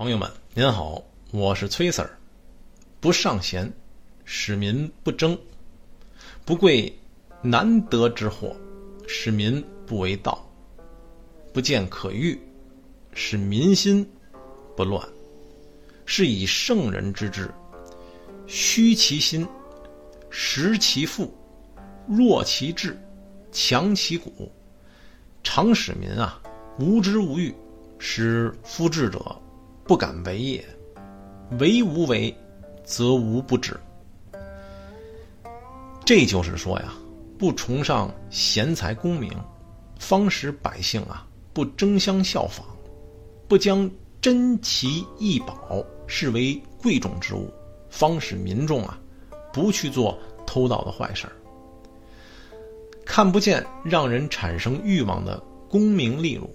朋友们，您好，我是崔 Sir。不尚贤，使民不争；不贵难得之货，使民不为盗；不见可欲，使民心不乱。是以圣人之治，虚其心，实其腹，弱其志，强其骨，常使民啊无知无欲，使夫智者不敢为也。为无为，则无不治。这就是说呀，不崇尚贤才功名，方使百姓啊不争相效仿，不将珍奇异宝。视为贵重之物，方使民众啊不去做偷盗的坏事儿。看不见让人产生欲望的功名利禄，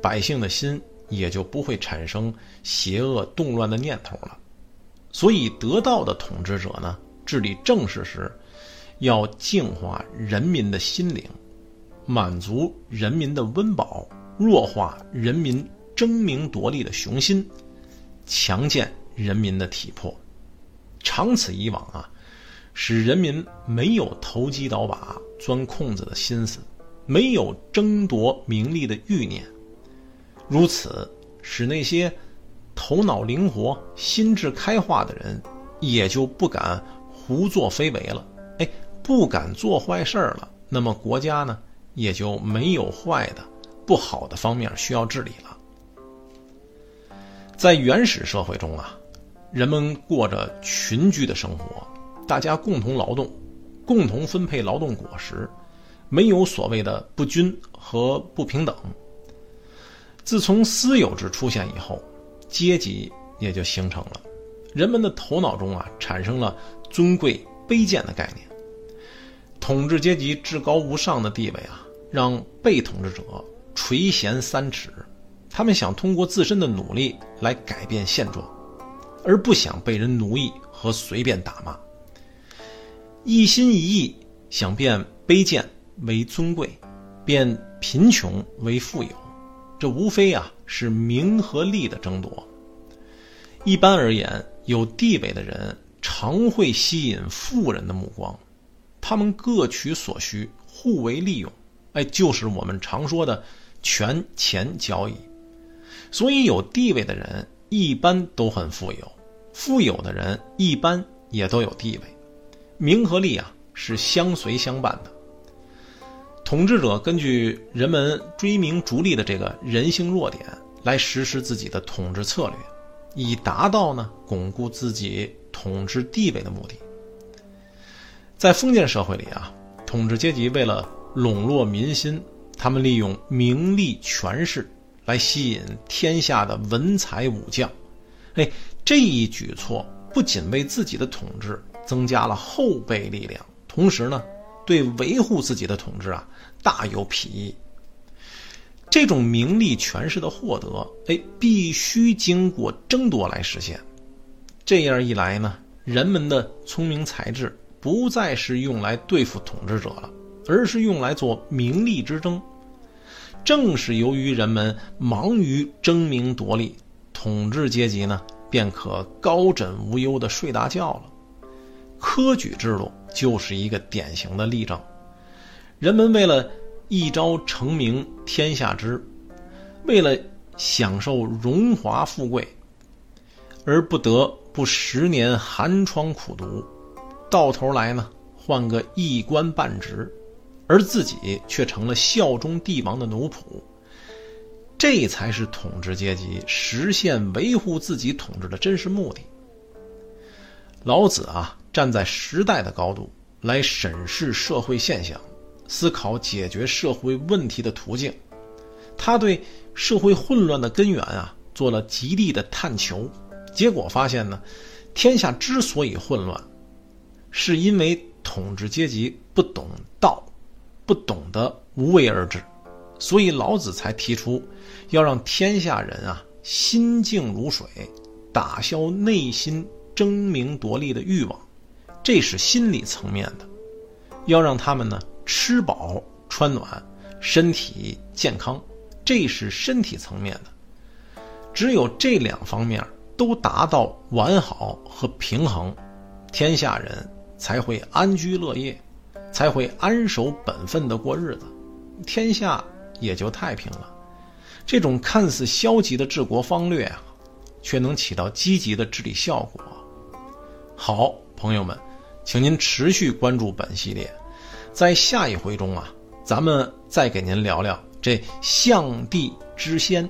百姓的心也就不会产生邪恶动乱的念头了。所以，得道的统治者呢，治理政事时，要净化人民的心灵，满足人民的温饱，弱化人民争名夺利的雄心。强健人民的体魄，长此以往啊，使人民没有投机倒把、钻空子的心思，没有争夺名利的欲念。如此，使那些头脑灵活、心智开化的人，也就不敢胡作非为了。哎，不敢做坏事儿了，那么国家呢，也就没有坏的、不好的方面需要治理了。在原始社会中啊，人们过着群居的生活，大家共同劳动，共同分配劳动果实，没有所谓的不均和不平等。自从私有制出现以后，阶级也就形成了，人们的头脑中啊产生了尊贵卑贱的概念。统治阶级至高无上的地位啊，让被统治者垂涎三尺。他们想通过自身的努力来改变现状，而不想被人奴役和随便打骂。一心一意想变卑贱为尊贵，变贫穷为富有，这无非啊是名和利的争夺。一般而言，有地位的人常会吸引富人的目光，他们各取所需，互为利用，哎，就是我们常说的权钱交易。所以，有地位的人一般都很富有，富有的人一般也都有地位。名和利啊，是相随相伴的。统治者根据人们追名逐利的这个人性弱点来实施自己的统治策略，以达到呢巩固自己统治地位的目的。在封建社会里啊，统治阶级为了笼络民心，他们利用名利权势。来吸引天下的文才武将，哎，这一举措不仅为自己的统治增加了后备力量，同时呢，对维护自己的统治啊大有裨益。这种名利权势的获得，哎，必须经过争夺来实现。这样一来呢，人们的聪明才智不再是用来对付统治者了，而是用来做名利之争。正是由于人们忙于争名夺利，统治阶级呢便可高枕无忧的睡大觉了。科举制度就是一个典型的例证。人们为了一朝成名天下知，为了享受荣华富贵，而不得不十年寒窗苦读，到头来呢换个一官半职。而自己却成了效忠帝王的奴仆，这才是统治阶级实现维护自己统治的真实目的。老子啊，站在时代的高度来审视社会现象，思考解决社会问题的途径。他对社会混乱的根源啊，做了极力的探求。结果发现呢，天下之所以混乱，是因为统治阶级不懂道。不懂得无为而治，所以老子才提出要让天下人啊心静如水，打消内心争名夺利的欲望，这是心理层面的；要让他们呢吃饱穿暖，身体健康，这是身体层面的。只有这两方面都达到完好和平衡，天下人才会安居乐业，才会安守本分的过日子，天下也就太平了。这种看似消极的治国方略啊，却能起到积极的治理效果。好，朋友们，请您持续关注本系列，在下一回中啊，咱们再给您聊聊这象帝之仙。